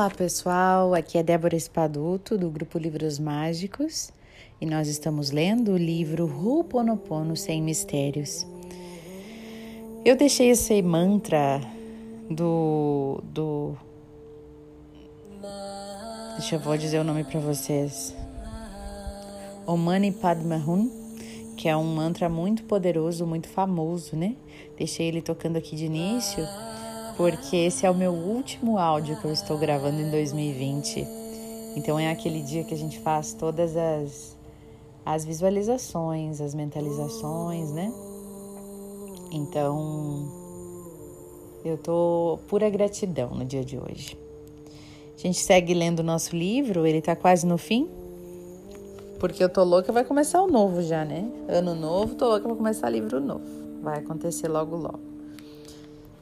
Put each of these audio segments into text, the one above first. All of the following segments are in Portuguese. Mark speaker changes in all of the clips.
Speaker 1: Olá pessoal, aqui é Débora Espaduto do grupo Livros Mágicos e nós estamos lendo o livro Ruponopono Sem Mistérios. Eu deixei esse mantra do. do deixa eu vou dizer o nome para vocês. O Mani Padma Hum, que é um mantra muito poderoso, muito famoso, né? Deixei ele tocando aqui de início porque esse é o meu último áudio que eu estou gravando em 2020. Então é aquele dia que a gente faz todas as, as visualizações, as mentalizações, né? Então eu tô pura gratidão no dia de hoje. A gente segue lendo o nosso livro, ele tá quase no fim. Porque eu tô louca, vai começar o novo já, né? Ano novo, tô louca pra começar livro novo. Vai acontecer logo logo.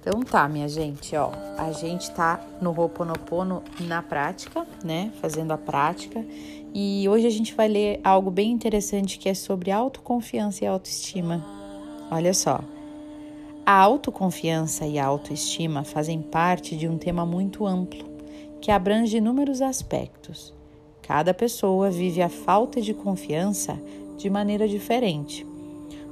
Speaker 1: Então tá, minha gente, ó, a gente tá no Ho'oponopono na prática, né? Fazendo a prática. E hoje a gente vai ler algo bem interessante que é sobre autoconfiança e autoestima. Olha só. A autoconfiança e a autoestima fazem parte de um tema muito amplo, que abrange inúmeros aspectos. Cada pessoa vive a falta de confiança de maneira diferente.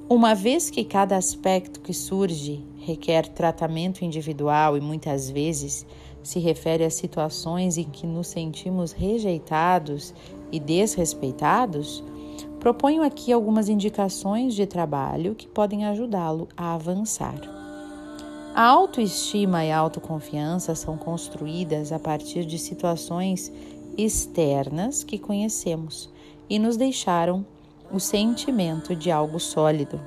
Speaker 1: Uma vez que cada aspecto que surge requer tratamento individual e muitas vezes se refere a situações em que nos sentimos rejeitados e desrespeitados, proponho aqui algumas indicações de trabalho que podem ajudá-lo a avançar. A autoestima e a autoconfiança são construídas a partir de situações externas que conhecemos e nos deixaram o sentimento de algo sólido,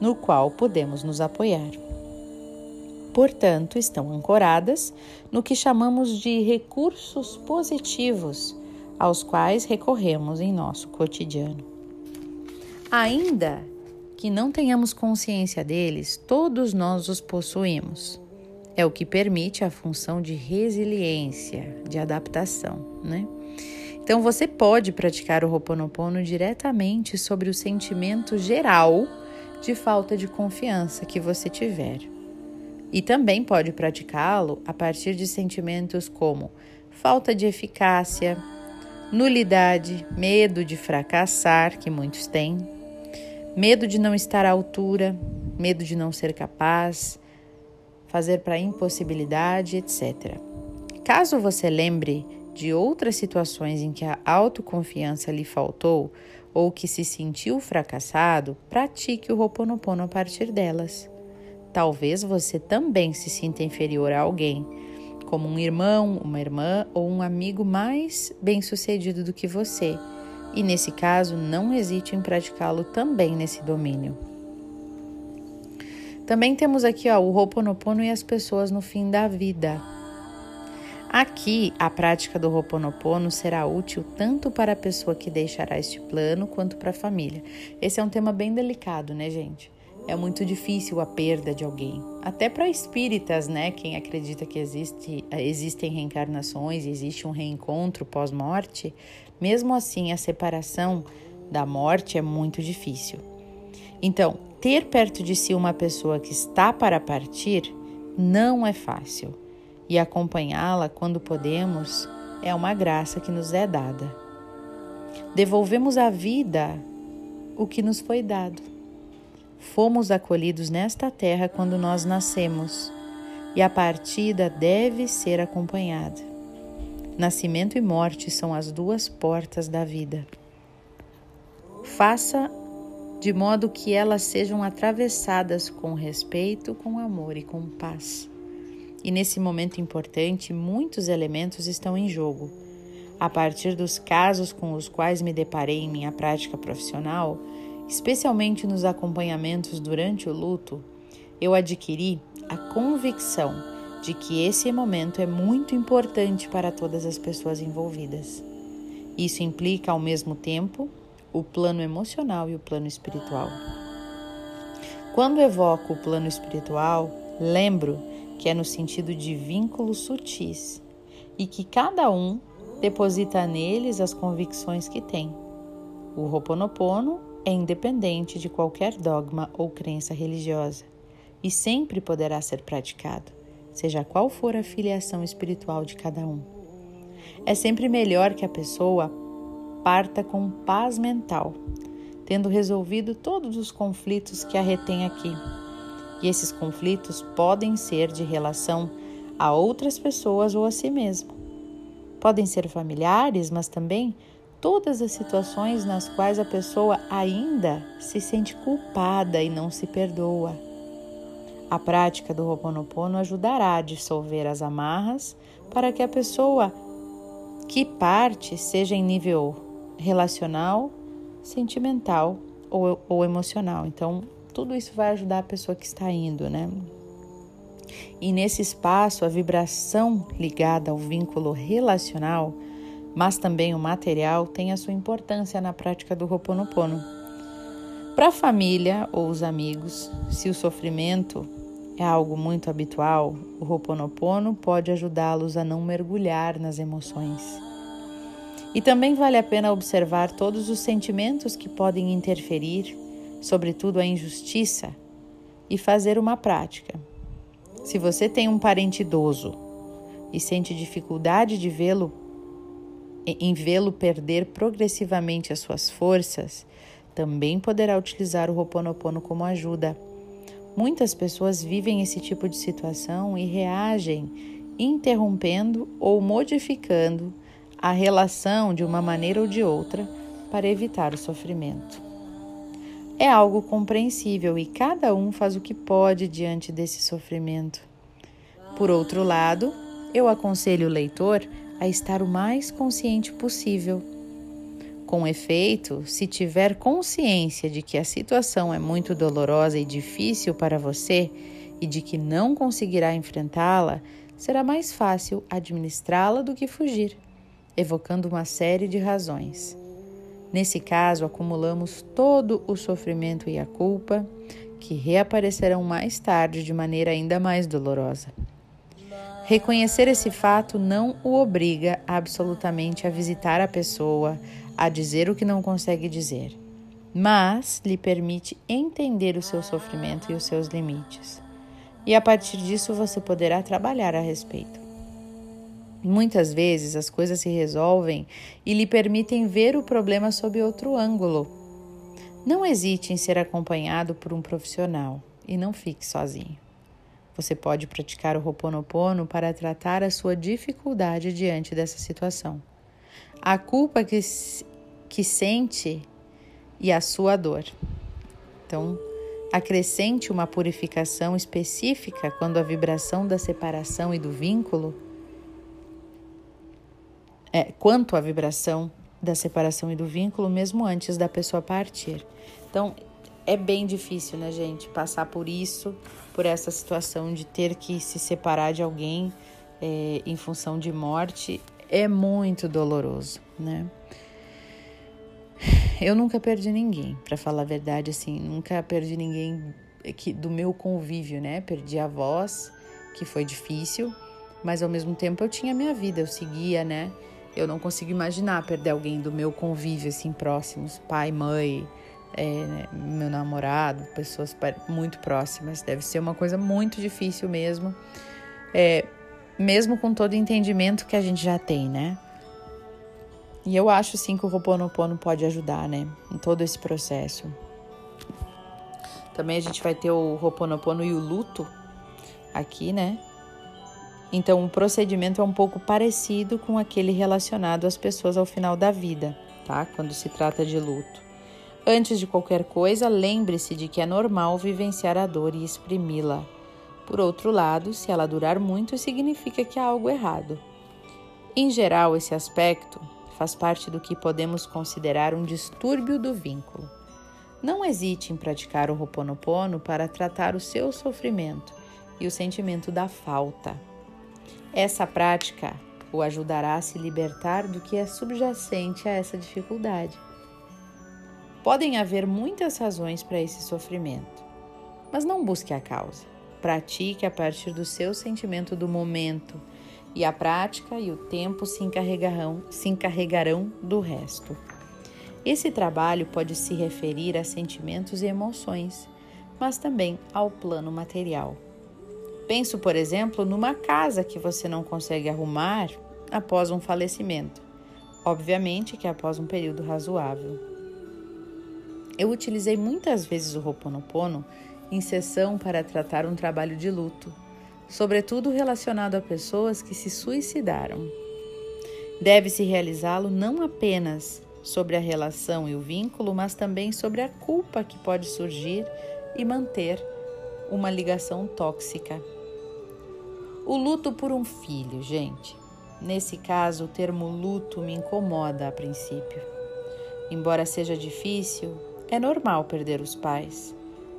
Speaker 1: no qual podemos nos apoiar portanto, estão ancoradas no que chamamos de recursos positivos, aos quais recorremos em nosso cotidiano. Ainda que não tenhamos consciência deles, todos nós os possuímos. É o que permite a função de resiliência, de adaptação, né? Então você pode praticar o Ho'oponopono diretamente sobre o sentimento geral de falta de confiança que você tiver. E também pode praticá-lo a partir de sentimentos como falta de eficácia, nulidade, medo de fracassar, que muitos têm, medo de não estar à altura, medo de não ser capaz, fazer para impossibilidade, etc. Caso você lembre de outras situações em que a autoconfiança lhe faltou ou que se sentiu fracassado, pratique o Ho'oponopono a partir delas. Talvez você também se sinta inferior a alguém, como um irmão, uma irmã ou um amigo mais bem-sucedido do que você. E nesse caso, não hesite em praticá-lo também nesse domínio. Também temos aqui ó, o Ho'oponopono e as pessoas no fim da vida. Aqui, a prática do Ho'oponopono será útil tanto para a pessoa que deixará este plano quanto para a família. Esse é um tema bem delicado, né, gente? é muito difícil a perda de alguém. Até para espíritas, né? Quem acredita que existe, existem reencarnações, existe um reencontro pós-morte, mesmo assim a separação da morte é muito difícil. Então, ter perto de si uma pessoa que está para partir não é fácil. E acompanhá-la quando podemos é uma graça que nos é dada. Devolvemos à vida o que nos foi dado. Fomos acolhidos nesta terra quando nós nascemos, e a partida deve ser acompanhada. Nascimento e morte são as duas portas da vida. Faça de modo que elas sejam atravessadas com respeito, com amor e com paz. E nesse momento importante, muitos elementos estão em jogo. A partir dos casos com os quais me deparei em minha prática profissional, especialmente nos acompanhamentos durante o luto, eu adquiri a convicção de que esse momento é muito importante para todas as pessoas envolvidas. Isso implica, ao mesmo tempo, o plano emocional e o plano espiritual. Quando evoco o plano espiritual, lembro que é no sentido de vínculos sutis e que cada um deposita neles as convicções que tem. O Ho'oponopono é independente de qualquer dogma ou crença religiosa e sempre poderá ser praticado, seja qual for a filiação espiritual de cada um. é sempre melhor que a pessoa parta com paz mental, tendo resolvido todos os conflitos que a retém aqui. E esses conflitos podem ser de relação a outras pessoas ou a si mesmo. Podem ser familiares, mas também todas as situações nas quais a pessoa ainda se sente culpada e não se perdoa. A prática do Ho'oponopono ajudará a dissolver as amarras para que a pessoa que parte seja em nível relacional, sentimental ou, ou emocional. Então, tudo isso vai ajudar a pessoa que está indo, né? E nesse espaço, a vibração ligada ao vínculo relacional, mas também o material, tem a sua importância na prática do Ho'oponopono. Para a família ou os amigos, se o sofrimento é algo muito habitual, o Ho'oponopono pode ajudá-los a não mergulhar nas emoções. E também vale a pena observar todos os sentimentos que podem interferir, sobretudo a injustiça, e fazer uma prática. Se você tem um parente idoso e sente dificuldade de vê-lo em vê-lo perder progressivamente as suas forças, também poderá utilizar o Ho'oponopono como ajuda. Muitas pessoas vivem esse tipo de situação e reagem interrompendo ou modificando a relação de uma maneira ou de outra para evitar o sofrimento. É algo compreensível e cada um faz o que pode diante desse sofrimento. Por outro lado, eu aconselho o leitor a estar o mais consciente possível com efeito, se tiver consciência de que a situação é muito dolorosa e difícil para você e de que não conseguirá enfrentá-la, será mais fácil administrá-la do que fugir, evocando uma série de razões. Nesse caso, acumulamos todo o sofrimento e a culpa, que reaparecerão mais tarde de maneira ainda mais dolorosa. Reconhecer esse fato não o obriga absolutamente a visitar a pessoa, a dizer o que não consegue dizer, mas lhe permite entender o seu sofrimento e os seus limites. E a partir disso você poderá trabalhar a respeito. Muitas vezes as coisas se resolvem e lhe permitem ver o problema sob outro ângulo. Não hesite em ser acompanhado por um profissional e não fique sozinho. Você pode praticar o Ho'oponopono para tratar a sua dificuldade diante dessa situação a culpa que, que sente e a sua dor. Então, acrescente uma purificação específica quando a vibração da separação e do vínculo é quanto à vibração da separação e do vínculo mesmo antes da pessoa partir. Então, é bem difícil, né, gente, passar por isso, por essa situação de ter que se separar de alguém é, em função de morte é muito doloroso, né? Eu nunca perdi ninguém, para falar a verdade, assim, nunca perdi ninguém que, do meu convívio, né? Perdi a voz, que foi difícil, mas ao mesmo tempo eu tinha minha vida, eu seguia, né? Eu não consigo imaginar perder alguém do meu convívio, assim, próximos, pai, mãe, é, né? meu namorado, pessoas muito próximas. Deve ser uma coisa muito difícil mesmo. É, mesmo com todo o entendimento que a gente já tem, né? E eu acho sim que o Ho'oponopono pode ajudar, né, em todo esse processo. Também a gente vai ter o Ho'oponopono e o luto aqui, né? Então o procedimento é um pouco parecido com aquele relacionado às pessoas ao final da vida, tá? Quando se trata de luto. Antes de qualquer coisa, lembre-se de que é normal vivenciar a dor e exprimi-la. Por outro lado, se ela durar muito, significa que há algo errado. Em geral, esse aspecto faz parte do que podemos considerar um distúrbio do vínculo. Não hesite em praticar o Ho'oponopono para tratar o seu sofrimento e o sentimento da falta. Essa prática o ajudará a se libertar do que é subjacente a essa dificuldade. Podem haver muitas razões para esse sofrimento, mas não busque a causa. Pratique a partir do seu sentimento do momento, e a prática e o tempo se encarregarão, se encarregarão do resto. Esse trabalho pode se referir a sentimentos e emoções, mas também ao plano material. Penso, por exemplo, numa casa que você não consegue arrumar após um falecimento, obviamente que após um período razoável. Eu utilizei muitas vezes o Ho'oponopono em sessão para tratar um trabalho de luto, sobretudo relacionado a pessoas que se suicidaram. Deve-se realizá-lo não apenas sobre a relação e o vínculo, mas também sobre a culpa que pode surgir e manter uma ligação tóxica. O luto por um filho, gente. Nesse caso, o termo luto me incomoda a princípio. Embora seja difícil, é normal perder os pais,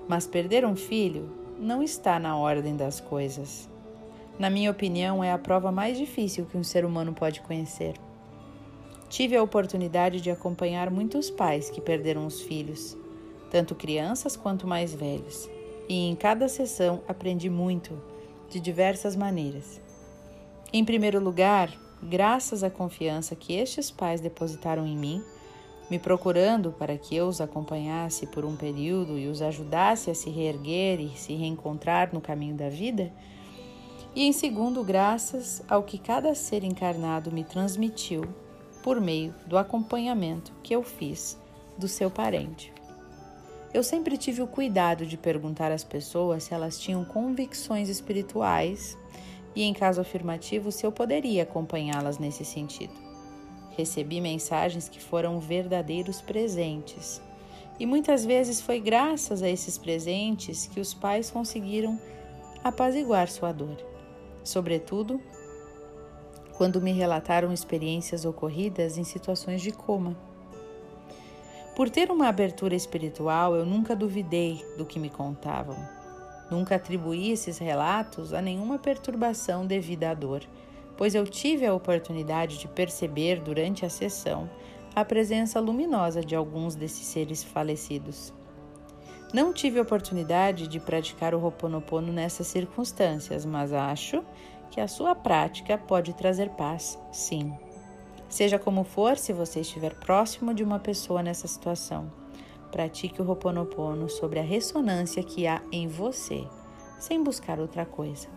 Speaker 1: mas perder um filho não está na ordem das coisas. Na minha opinião, é a prova mais difícil que um ser humano pode conhecer. Tive a oportunidade de acompanhar muitos pais que perderam os filhos, tanto crianças quanto mais velhos, e em cada sessão aprendi muito, de diversas maneiras. Em primeiro lugar, graças à confiança que estes pais depositaram em mim, me procurando para que eu os acompanhasse por um período e os ajudasse a se reerguer e se reencontrar no caminho da vida, e em segundo, graças ao que cada ser encarnado me transmitiu por meio do acompanhamento que eu fiz do seu parente. Eu sempre tive o cuidado de perguntar às pessoas se elas tinham convicções espirituais e, em caso afirmativo, se eu poderia acompanhá-las nesse sentido. Recebi mensagens que foram verdadeiros presentes. E muitas vezes foi graças a esses presentes que os pais conseguiram apaziguar sua dor. Sobretudo, quando me relataram experiências ocorridas em situações de coma. Por ter uma abertura espiritual, eu nunca duvidei do que me contavam. Nunca atribuí esses relatos a nenhuma perturbação devida à dor, pois eu tive a oportunidade de perceber durante a sessão a presença luminosa de alguns desses seres falecidos. Não tive oportunidade de praticar o Ho'oponopono nessas circunstâncias, mas acho que a sua prática pode trazer paz, sim. Seja como for, se você estiver próximo de uma pessoa nessa situação, pratique o Ho'oponopono sobre a ressonância que há em você, sem buscar outra coisa.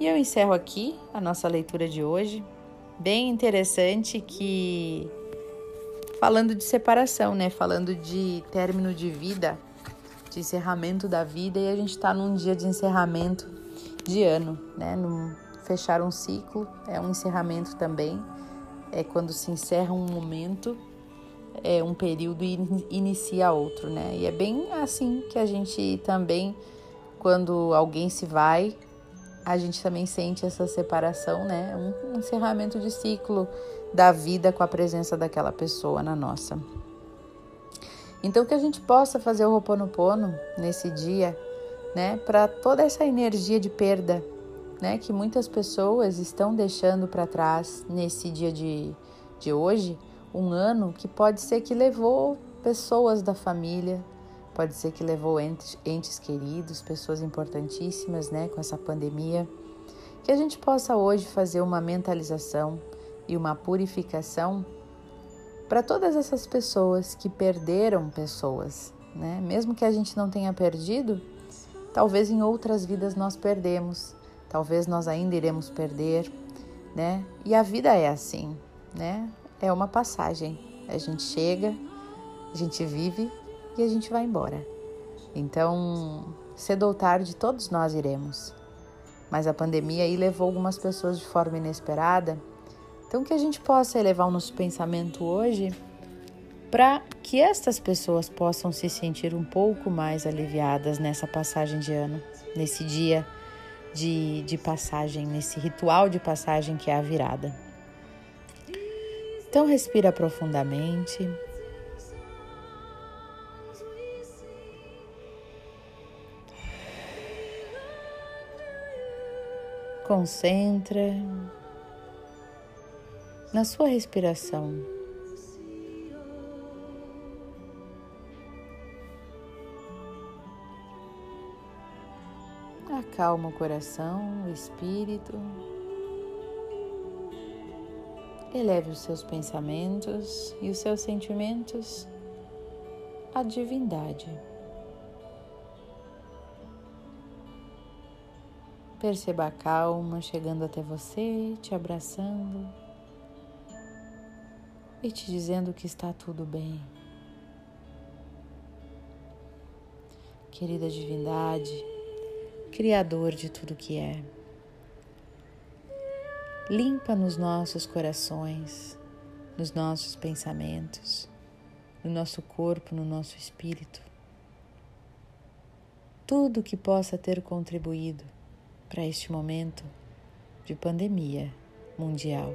Speaker 1: E eu encerro aqui a nossa leitura de hoje. Bem interessante que falando de separação, né? Falando de término de vida, de encerramento da vida, e a gente está num dia de encerramento de ano, né? Num fechar um ciclo, é um encerramento também. É quando se encerra um momento é, um período e inicia outro, né? E é bem assim que a gente também, quando alguém se vai, a gente também sente essa separação, né? Um encerramento de ciclo da vida com a presença daquela pessoa na nossa. Então que a gente possa fazer o Ho'oponopono nesse dia, né, para toda essa energia de perda, né, que muitas pessoas estão deixando para trás nesse dia de, de hoje, um ano que pode ser que levou pessoas da família, pode ser que levou entes, entes queridos, pessoas importantíssimas, né, com essa pandemia. Que a gente possa hoje fazer uma mentalização e uma purificação para todas essas pessoas que perderam pessoas, né? Mesmo que a gente não tenha perdido, talvez em outras vidas nós perdemos, talvez nós ainda iremos perder, né? E a vida é assim, né? é uma passagem. A gente chega, a gente vive e a gente vai embora. Então, cedo ou tarde, todos nós iremos. Mas a pandemia aí levou algumas pessoas de forma inesperada. Então, que a gente possa elevar o nosso pensamento hoje para que estas pessoas possam se sentir um pouco mais aliviadas nessa passagem de ano, nesse dia de, de passagem, nesse ritual de passagem que é a virada. Então respira profundamente. Concentra na sua respiração. Acalma o coração, o espírito. Eleve os seus pensamentos e os seus sentimentos à divindade. Perceba a calma chegando até você, te abraçando e te dizendo que está tudo bem. Querida Divindade, Criador de tudo que é, limpa nos nossos corações, nos nossos pensamentos, no nosso corpo, no nosso espírito, tudo que possa ter contribuído para este momento de pandemia mundial.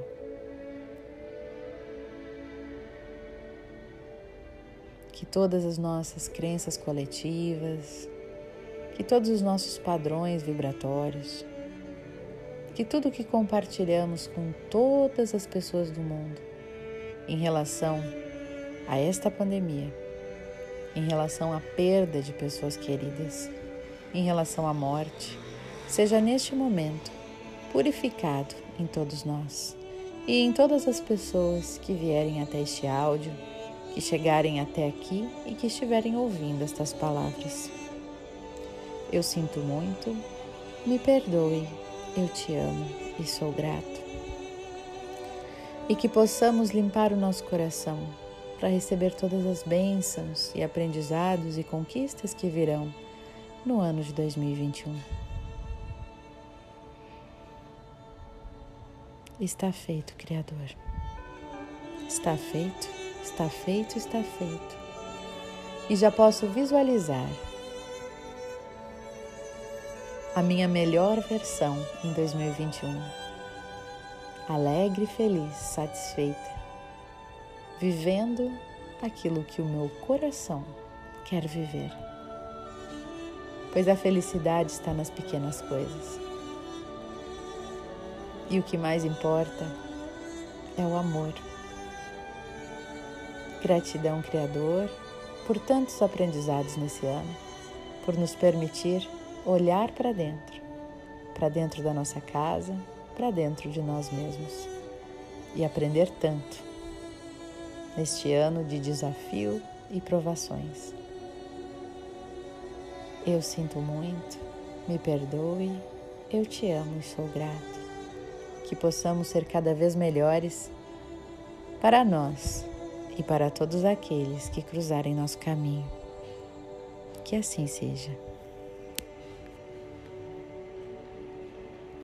Speaker 1: Que todas as nossas crenças coletivas, que todos os nossos padrões vibratórios, que tudo que compartilhamos com todas as pessoas do mundo em relação a esta pandemia, em relação à perda de pessoas queridas, em relação à morte, seja neste momento purificado em todos nós e em todas as pessoas que vierem até este áudio, que chegarem até aqui e que estiverem ouvindo estas palavras. Eu sinto muito, me perdoe, eu te amo e sou grato. E que possamos limpar o nosso coração para receber todas as bênçãos e aprendizados e conquistas que virão no ano de 2021. Está feito, Criador. Está feito, está feito, está feito. E já posso visualizar a minha melhor versão em 2021. Alegre, feliz, satisfeita, vivendo aquilo que o meu coração quer viver pois a felicidade está nas pequenas coisas. E o que mais importa é o amor. Gratidão, Criador, por tantos aprendizados nesse ano, por nos permitir olhar para dentro, para dentro da nossa casa, para dentro de nós mesmos e aprender tanto neste ano de desafio e provações. Eu sinto muito, me perdoe, eu te amo e sou grato. Que possamos ser cada vez melhores para nós e para todos aqueles que cruzarem nosso caminho. Que assim seja.